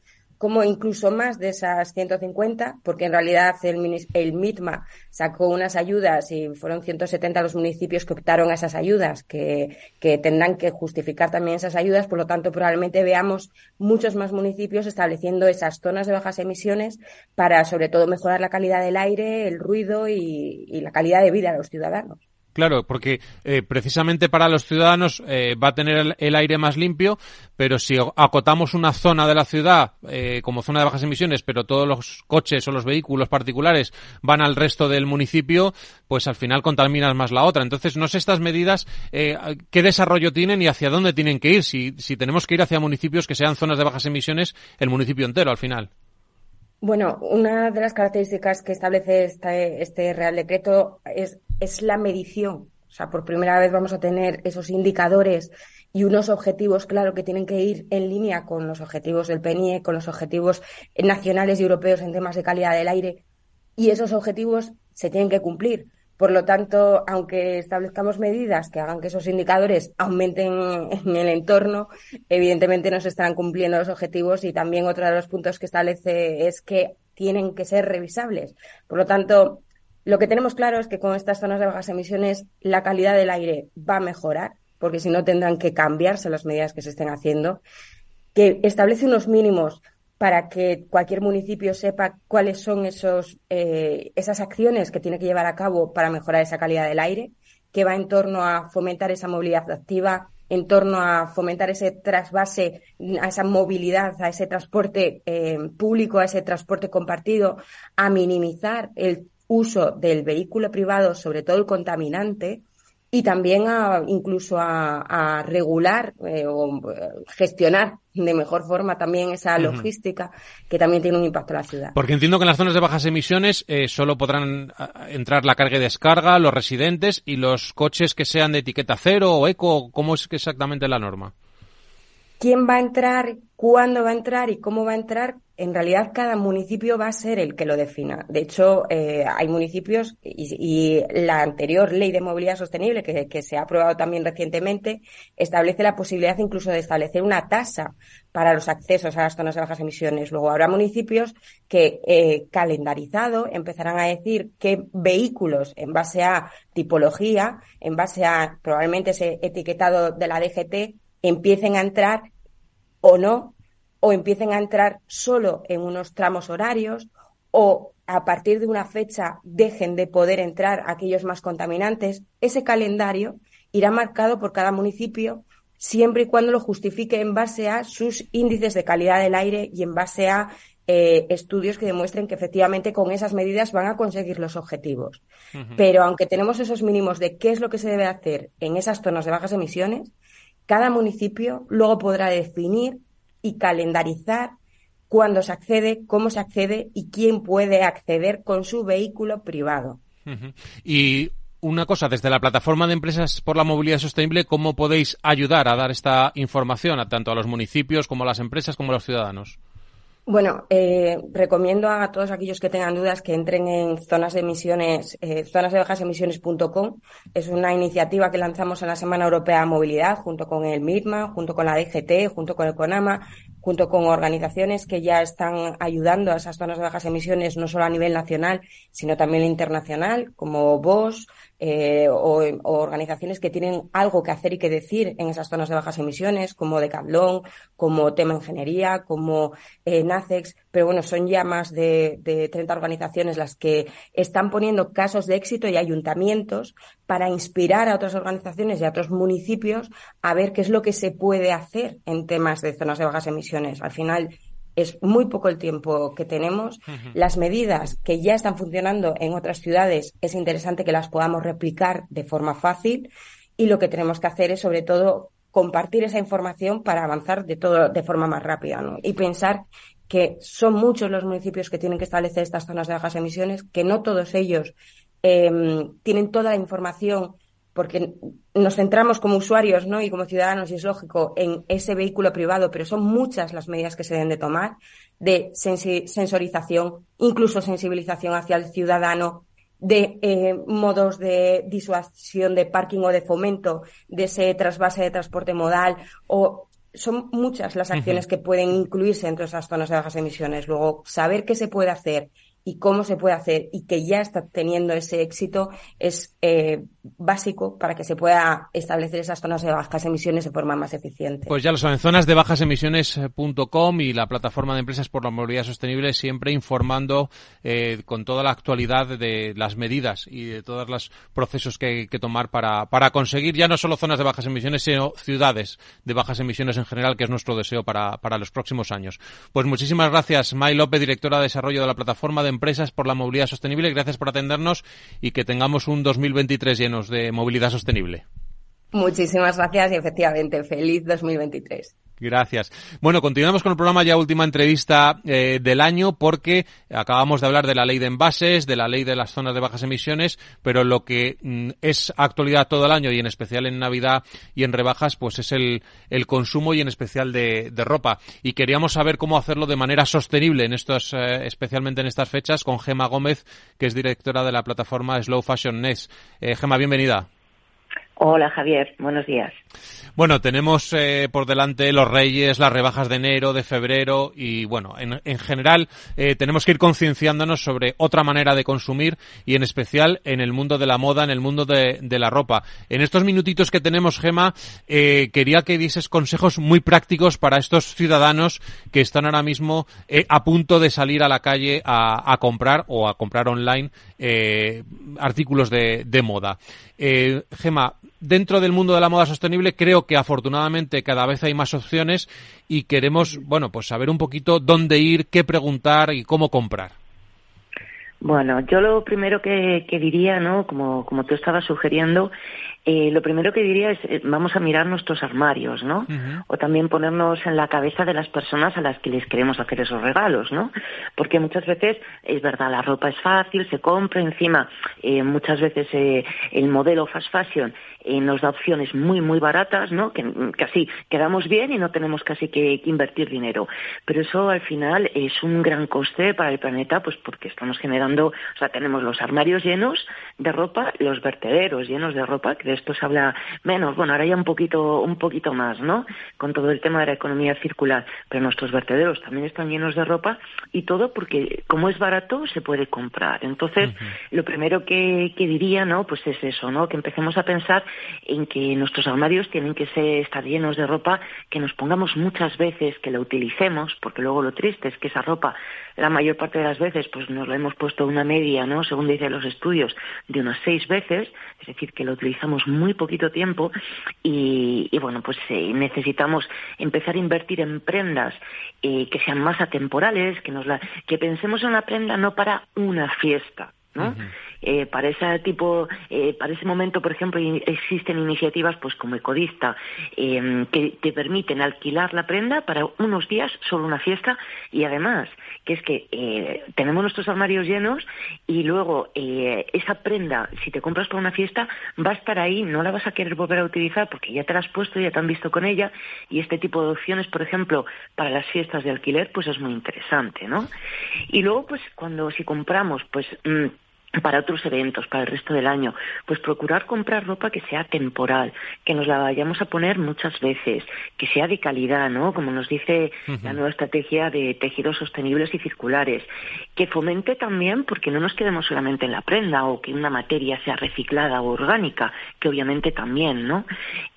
como incluso más de esas 150, porque en realidad el, el MITMA sacó unas ayudas y fueron 170 los municipios que optaron a esas ayudas, que, que tendrán que justificar también esas ayudas, por lo tanto probablemente veamos muchos más municipios estableciendo esas zonas de bajas emisiones para sobre todo mejorar la calidad del aire, el ruido y la calidad de vida de los ciudadanos. Claro, porque eh, precisamente para los ciudadanos eh, va a tener el, aire más limpio, pero si acotamos una zona de la ciudad eh, como zona de bajas emisiones, pero todos los coches o los vehículos particulares van al resto del municipio, pues al final contaminas más la otra. Entonces, no sé estas medidas qué desarrollo tienen y hacia dónde tienen que ir. Si, si tenemos que ir hacia municipios que sean zonas de bajas emisiones, el municipio entero al final. Bueno, una de las características que establece este, este Real Decreto es, es la medición. O sea, por primera vez vamos a tener esos indicadores y unos objetivos, claro, que tienen que ir en línea con los objetivos del PNIE, con los objetivos nacionales y europeos en temas de calidad del aire. Y esos objetivos se tienen que cumplir. Por lo tanto, aunque establezcamos medidas que hagan que esos indicadores aumenten en el entorno, evidentemente no se estarán cumpliendo los objetivos y también otro de los puntos que establece es que tienen que ser revisables. Por lo tanto, lo que tenemos claro es que con estas zonas de bajas emisiones la calidad del aire va a mejorar, porque si no tendrán que cambiarse las medidas que se estén haciendo, que establece unos mínimos para que cualquier municipio sepa cuáles son esos, eh, esas acciones que tiene que llevar a cabo para mejorar esa calidad del aire, que va en torno a fomentar esa movilidad activa, en torno a fomentar ese trasvase, a esa movilidad, a ese transporte eh, público, a ese transporte compartido, a minimizar el uso del vehículo privado, sobre todo el contaminante, y también a, incluso a, regular eh, o eh, gestionar de mejor forma también esa logística que también tiene un impacto en la ciudad. Porque entiendo que en las zonas de bajas emisiones eh, solo podrán entrar la carga y descarga, los residentes y los coches que sean de etiqueta cero o eco. ¿Cómo es exactamente la norma? quién va a entrar, cuándo va a entrar y cómo va a entrar, en realidad cada municipio va a ser el que lo defina. De hecho, eh, hay municipios y, la anterior ley de movilidad sostenible, que, se ha aprobado también recientemente, establece la posibilidad incluso de establecer una tasa para los accesos a las zonas de bajas emisiones. Luego habrá municipios que, eh, calendarizado, empezarán a decir qué vehículos, en base a tipología, en base a probablemente ese etiquetado de la DGT, empiecen a entrar o no, o empiecen a entrar solo en unos tramos horarios, o a partir de una fecha dejen de poder entrar aquellos más contaminantes. Ese calendario irá marcado por cada municipio siempre y cuando lo justifique en base a sus índices de calidad del aire y en base a eh, estudios que demuestren que efectivamente con esas medidas van a conseguir los objetivos. Pero aunque tenemos esos mínimos de qué es lo que se debe hacer en esas zonas de bajas emisiones, cada municipio luego podrá definir y calendarizar cuándo se accede, cómo se accede y quién puede acceder con su vehículo privado. Y una cosa, desde la plataforma de empresas por la movilidad sostenible, ¿cómo podéis ayudar a dar esta información a tanto a los municipios como a las empresas como a los ciudadanos? Bueno, eh, recomiendo a todos aquellos que tengan dudas que entren en zonas de emisiones, eh, zonas de bajas emisiones.com. Es una iniciativa que lanzamos en la Semana Europea de Movilidad junto con el MIRMA, junto con la DGT, junto con el CONAMA, junto con organizaciones que ya están ayudando a esas zonas de bajas emisiones, no solo a nivel nacional, sino también internacional, como Bosch, eh, o, organizaciones que tienen algo que hacer y que decir en esas zonas de bajas emisiones, como Decathlon, como Tema Ingeniería, como eh, NACEX, pero bueno, son ya más de, de 30 organizaciones las que están poniendo casos de éxito y ayuntamientos para inspirar a otras organizaciones y a otros municipios a ver qué es lo que se puede hacer en temas de zonas de bajas emisiones. Al final, es muy poco el tiempo que tenemos. Las medidas que ya están funcionando en otras ciudades es interesante que las podamos replicar de forma fácil y lo que tenemos que hacer es sobre todo compartir esa información para avanzar de todo de forma más rápida ¿no? y pensar que son muchos los municipios que tienen que establecer estas zonas de bajas emisiones, que no todos ellos em, tienen toda la información porque nos centramos como usuarios ¿no? y como ciudadanos, y es lógico, en ese vehículo privado, pero son muchas las medidas que se deben de tomar de sensorización, incluso sensibilización hacia el ciudadano, de eh, modos de disuasión de parking o de fomento de ese trasvase de transporte modal o son muchas las acciones que pueden incluirse dentro de esas zonas de bajas emisiones. Luego, saber qué se puede hacer y cómo se puede hacer y que ya está teniendo ese éxito es eh, básico para que se pueda establecer esas zonas de bajas emisiones de forma más eficiente. Pues ya lo saben, zonas de bajas emisiones.com y la plataforma de empresas por la movilidad sostenible siempre informando eh, con toda la actualidad de las medidas y de todos los procesos que hay que tomar para, para conseguir ya no solo zonas de bajas emisiones, sino ciudades de bajas emisiones en general, que es nuestro deseo para, para los próximos años. Pues muchísimas gracias, May López, directora de desarrollo de la plataforma de empresas por la movilidad sostenible. Gracias por atendernos y que tengamos un 2023 llenos de movilidad sostenible. Muchísimas gracias y efectivamente, feliz 2023. Gracias. Bueno, continuamos con el programa ya última entrevista eh, del año porque acabamos de hablar de la ley de envases, de la ley de las zonas de bajas emisiones, pero lo que mm, es actualidad todo el año y en especial en Navidad y en rebajas, pues es el, el consumo y en especial de, de, ropa. Y queríamos saber cómo hacerlo de manera sostenible en estos, eh, especialmente en estas fechas, con Gema Gómez, que es directora de la plataforma Slow Fashion Nest. Eh, Gema, bienvenida. Hola Javier, buenos días. Bueno, tenemos eh, por delante los Reyes, las rebajas de enero, de febrero y bueno, en, en general eh, tenemos que ir concienciándonos sobre otra manera de consumir y en especial en el mundo de la moda, en el mundo de, de la ropa. En estos minutitos que tenemos, Gema, eh, quería que dieses consejos muy prácticos para estos ciudadanos que están ahora mismo eh, a punto de salir a la calle a, a comprar o a comprar online artículos de, de moda. Gema, dentro del mundo de la moda sostenible creo que afortunadamente cada vez hay más opciones y queremos, bueno, pues saber un poquito dónde ir, qué preguntar y cómo comprar. Bueno, yo lo primero que, diría, ¿no? Como, como tú estabas sugiriendo, Eh, lo primero que diría es, eh, vamos a mirar nuestros armarios, ¿no? O también ponernos en la cabeza de las personas a las que les queremos hacer esos regalos, ¿no? Porque muchas veces, es verdad, la ropa es fácil, se compra encima, eh, muchas veces el modelo fast fashion nos da opciones muy, muy baratas, ¿no? Que casi quedamos bien y no tenemos casi que, invertir dinero. Pero eso al final es un gran coste para el planeta, pues porque estamos generando, o sea, tenemos los armarios llenos de ropa, los vertederos llenos de ropa, que de esto se habla menos, bueno, ahora ya un poquito, un poquito más, ¿no? Con todo el tema de la economía circular, pero nuestros vertederos también están llenos de ropa y todo porque como es barato se puede comprar. Entonces, lo primero que, que diría, ¿no? Pues es eso, ¿no? Que empecemos a pensar en que nuestros armarios tienen que ser, estar llenos de ropa, que nos pongamos muchas veces, que la utilicemos, porque luego lo triste es que esa ropa, la mayor parte de las veces, pues nos la hemos puesto una media, ¿no? Según dicen los estudios, de unas seis veces, es decir, que la utilizamos muy poquito tiempo y, bueno, pues eh, necesitamos empezar a invertir en prendas eh, que sean más atemporales, que nos la, que pensemos en una prenda no para una fiesta, ¿no? Eh, para ese tipo, eh, para ese momento, por ejemplo, existen iniciativas pues como Ecodista em, que te permiten alquilar la prenda para unos días, solo una fiesta, y además, que es que eh, tenemos nuestros armarios llenos y luego esa prenda, si te compras para una fiesta, va a estar ahí, no la vas a querer volver a utilizar porque ya te la has puesto, ya te han visto con ella, y este tipo de opciones, por ejemplo, para las fiestas de alquiler, pues es muy interesante, ¿no? Y luego, pues cuando si compramos, pues mm, para otros eventos, para el resto del año, pues procurar comprar ropa que sea temporal, que nos la vayamos a poner muchas veces, que sea de calidad, ¿no? Como nos dice la nueva estrategia de tejidos sostenibles y circulares, que fomente también, porque no nos quedemos solamente en la prenda o que una materia sea reciclada o orgánica, que obviamente también, ¿no?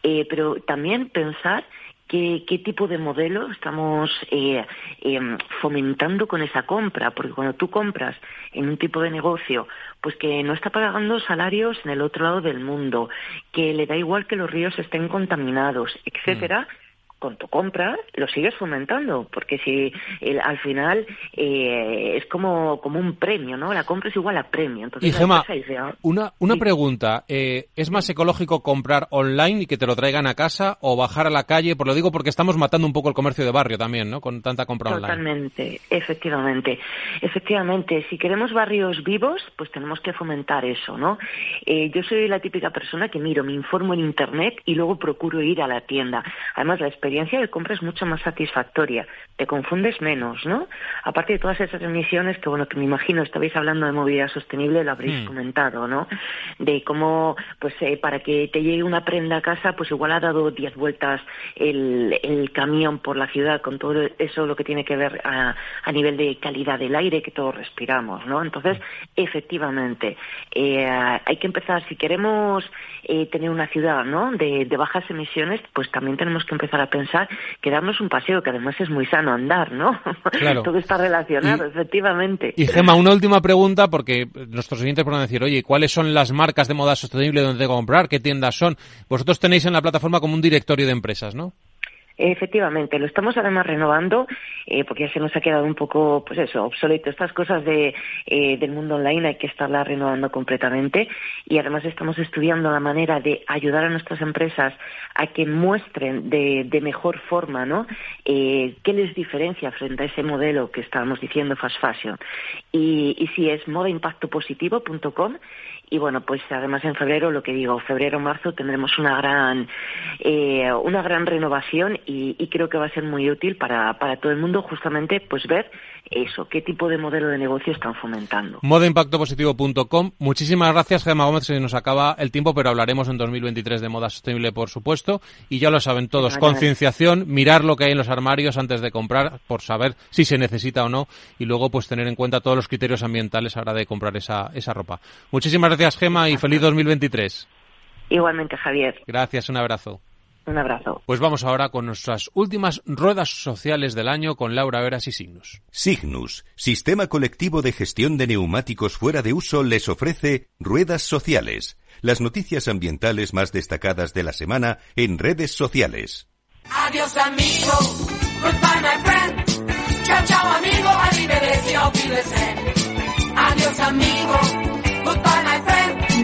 Eh, pero también pensar qué, qué tipo de modelo estamos eh, em, fomentando con esa compra, porque cuando tú compras en un tipo de negocio, pues que no está pagando salarios en el otro lado del mundo, que le da igual que los ríos estén contaminados, etcétera, con tu compra lo sigues fomentando, porque si al final eh, es como, como un premio, ¿no? La compra es igual a premio. Entonces, y Gemma, una, una pregunta, eh, ¿es más ecológico comprar online y que te lo traigan a casa o bajar a la calle? Por lo digo porque estamos matando un poco el comercio de barrio también, ¿no? Con tanta compra online. Totalmente, efectivamente. Efectivamente, si queremos barrios vivos, pues tenemos que fomentar eso, ¿no? Eh, yo soy la típica persona que miro, me informo en Internet y luego procuro ir a la tienda. Además, la experiencia de compra es mucho más satisfactoria, te confundes menos, ¿no? Aparte de todas esas emisiones que, bueno, que me imagino estabais hablando de movilidad sostenible, lo habréis hmm. comentado, ¿no? De cómo, pues, eh, para que te llegue una prenda a casa, pues igual ha dado diez vueltas el, el camión por la ciudad con todo eso lo que tiene que ver a, a nivel de calidad del aire que todos respiramos, ¿no? Entonces, efectivamente, eh, hay que empezar, si queremos eh, tener una ciudad, ¿no? De, de bajas emisiones, pues también tenemos que empezar a pensar que darnos un paseo, que además es muy sano andar, ¿no? Todo está relacionado, efectivamente. Y Gema, una última pregunta, porque nuestros oyentes pueden decir, oye, ¿cuáles son las marcas de moda sostenible donde tengo que comprar? ¿Qué tiendas son? Vosotros tenéis en la plataforma como un directorio de empresas, ¿no? Efectivamente, lo estamos además renovando eh, porque ya se nos ha quedado un poco, pues eso, obsoleto. Estas cosas de, eh, del mundo online hay que estarlas renovando completamente y además estamos estudiando la manera de ayudar a nuestras empresas a que muestren de, de mejor forma, ¿no? Eh, ¿Qué les diferencia frente a ese modelo que estábamos diciendo fast fashion? Y, y si es modaimpactopositivo.com y bueno, pues además en febrero, lo que digo, febrero-marzo tendremos una gran, eh, una gran renovación y, y, creo que va a ser muy útil para, para todo el mundo justamente pues ver eso, qué tipo de modelo de negocio están fomentando. Modaimpactopositivo.com. Muchísimas gracias, Gemma Gómez. Se nos acaba el tiempo, pero hablaremos en 2023 de moda sostenible, por supuesto. Y ya lo saben todos, concienciación, mirar lo que hay en los armarios antes de comprar, por saber si se necesita o no, y luego pues tener en cuenta todos los criterios ambientales a la hora de comprar esa, esa ropa. Muchísimas gracias, Gemma, y feliz 2023. Igualmente, Javier. Gracias, un abrazo. Un abrazo. Pues vamos ahora con nuestras últimas ruedas sociales del año con Laura Veras y Signus. Signus, sistema colectivo de gestión de neumáticos fuera de uso, les ofrece ruedas sociales, las noticias ambientales más destacadas de la semana en redes sociales. Adiós amigo, goodbye my friend. Chao chao amigo, arrivederci. Adiós amigo, goodbye my friend.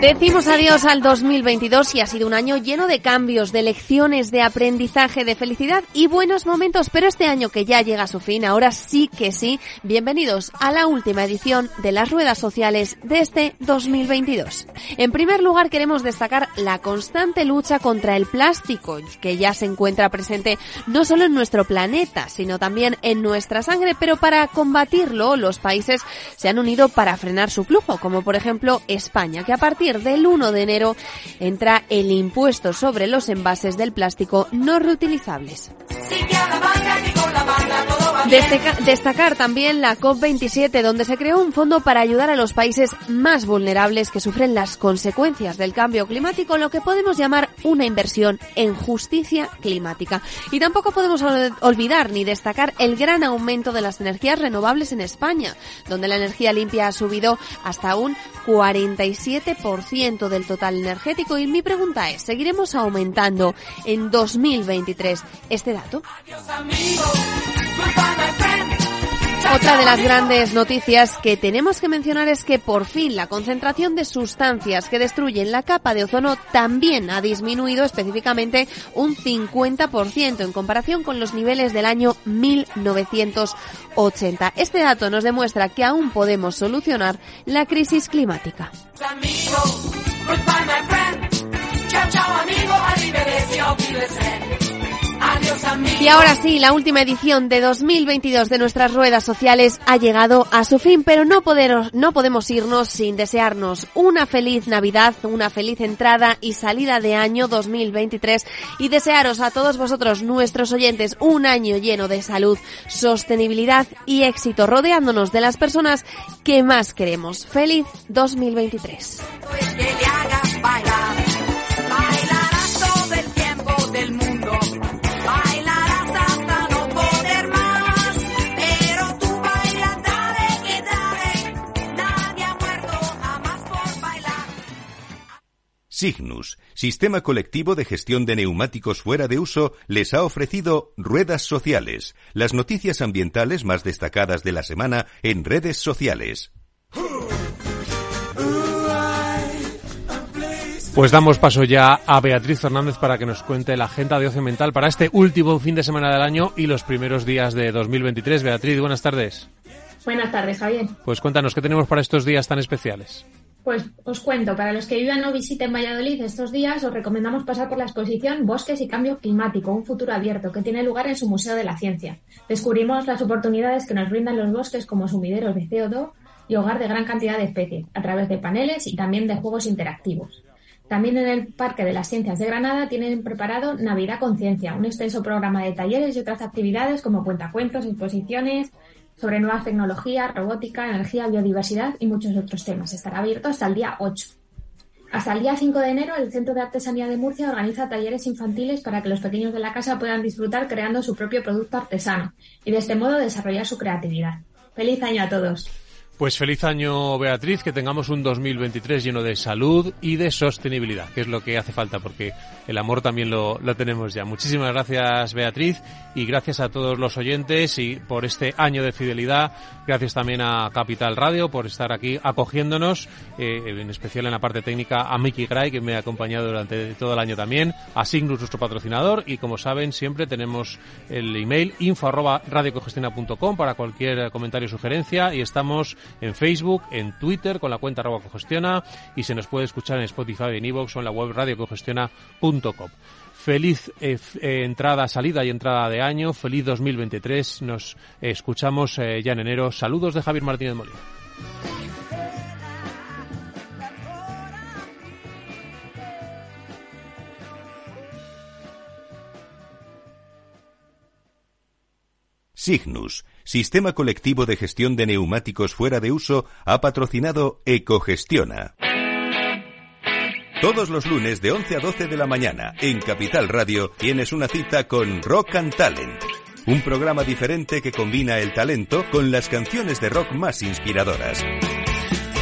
Decimos adiós al 2022 y ha sido un año lleno de cambios, de lecciones, de aprendizaje, de felicidad y buenos momentos, pero este año que ya llega a su fin, ahora sí que sí, bienvenidos a la última edición de las ruedas sociales de este 2022. En primer lugar queremos destacar la constante lucha contra el plástico, que ya se encuentra presente no solo en nuestro planeta, sino también en nuestra sangre, pero para combatirlo los países se han unido para frenar su flujo, como por ejemplo España, que a partir del 1 de enero entra el impuesto sobre los envases del plástico no reutilizables. Destacar también la COP27, donde se creó un fondo para ayudar a los países más vulnerables que sufren las consecuencias del cambio climático, lo que podemos llamar una inversión en justicia climática. Y tampoco podemos olvidar ni destacar el gran aumento de las energías renovables en España, donde la energía limpia ha subido hasta un 47% del total energético y mi pregunta es, ¿seguiremos aumentando en 2023 este dato? Otra de las grandes noticias que tenemos que mencionar es que por fin la concentración de sustancias que destruyen la capa de ozono también ha disminuido específicamente un 50% en comparación con los niveles del año 1980. Este dato nos demuestra que aún podemos solucionar la crisis climática. Y ahora sí, la última edición de 2022 de nuestras ruedas sociales ha llegado a su fin, pero no, no podemos irnos sin desearnos una feliz Navidad, una feliz entrada y salida de año 2023 y desearos a todos vosotros, nuestros oyentes, un año lleno de salud, sostenibilidad y éxito, rodeándonos de las personas que más queremos. Feliz 2023. Signus, sistema colectivo de gestión de neumáticos fuera de uso, les ha ofrecido Ruedas Sociales, las noticias ambientales más destacadas de la semana en redes sociales. Pues damos paso ya a Beatriz Fernández para que nos cuente la agenda de ocio mental para este último fin de semana del año y los primeros días de 2023. Beatriz, buenas tardes. Buenas tardes, Javier. Pues cuéntanos, ¿qué tenemos para estos días tan especiales? Pues os cuento, para los que vivan o visiten Valladolid estos días, os recomendamos pasar por la exposición Bosques y Cambio Climático, un futuro abierto, que tiene lugar en su Museo de la Ciencia. Descubrimos las oportunidades que nos brindan los bosques como sumideros de CO2 y hogar de gran cantidad de especies, a través de paneles y también de juegos interactivos. También en el Parque de las Ciencias de Granada tienen preparado Navidad Conciencia, un extenso programa de talleres y otras actividades como cuentacuentos, exposiciones, sobre nuevas tecnologías, robótica, energía, biodiversidad y muchos otros temas. Estará abierto hasta el día 8. Hasta el día 5 de enero, el Centro de Artesanía de Murcia organiza talleres infantiles para que los pequeños de la casa puedan disfrutar creando su propio producto artesano y de este modo desarrollar su creatividad. ¡Feliz año a todos! Pues feliz año Beatriz, que tengamos un 2023 lleno de salud y de sostenibilidad, que es lo que hace falta, porque el amor también lo, lo, tenemos ya. Muchísimas gracias Beatriz y gracias a todos los oyentes y por este año de fidelidad. Gracias también a Capital Radio por estar aquí acogiéndonos, eh, en especial en la parte técnica a Mickey Gray, que me ha acompañado durante todo el año también, a Signus, nuestro patrocinador, y como saben, siempre tenemos el email info arroba para cualquier comentario o sugerencia y estamos en Facebook, en Twitter con la cuenta arroba cogestiona y se nos puede escuchar en Spotify, en iVoox o en la web radiocogestiona.com. Feliz eh, eh, entrada, salida y entrada de año. Feliz 2023. Nos escuchamos eh, ya en enero. Saludos de Javier Martínez Molina. Signus Sistema Colectivo de Gestión de Neumáticos Fuera de Uso ha patrocinado Ecogestiona. Todos los lunes de 11 a 12 de la mañana en Capital Radio tienes una cita con Rock and Talent. Un programa diferente que combina el talento con las canciones de rock más inspiradoras.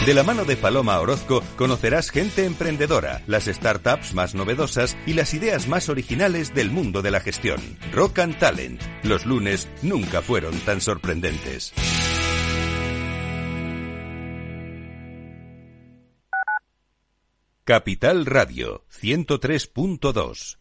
De la mano de Paloma Orozco conocerás gente emprendedora, las startups más novedosas y las ideas más originales del mundo de la gestión. Rock and Talent. Los lunes nunca fueron tan sorprendentes. Capital Radio 103.2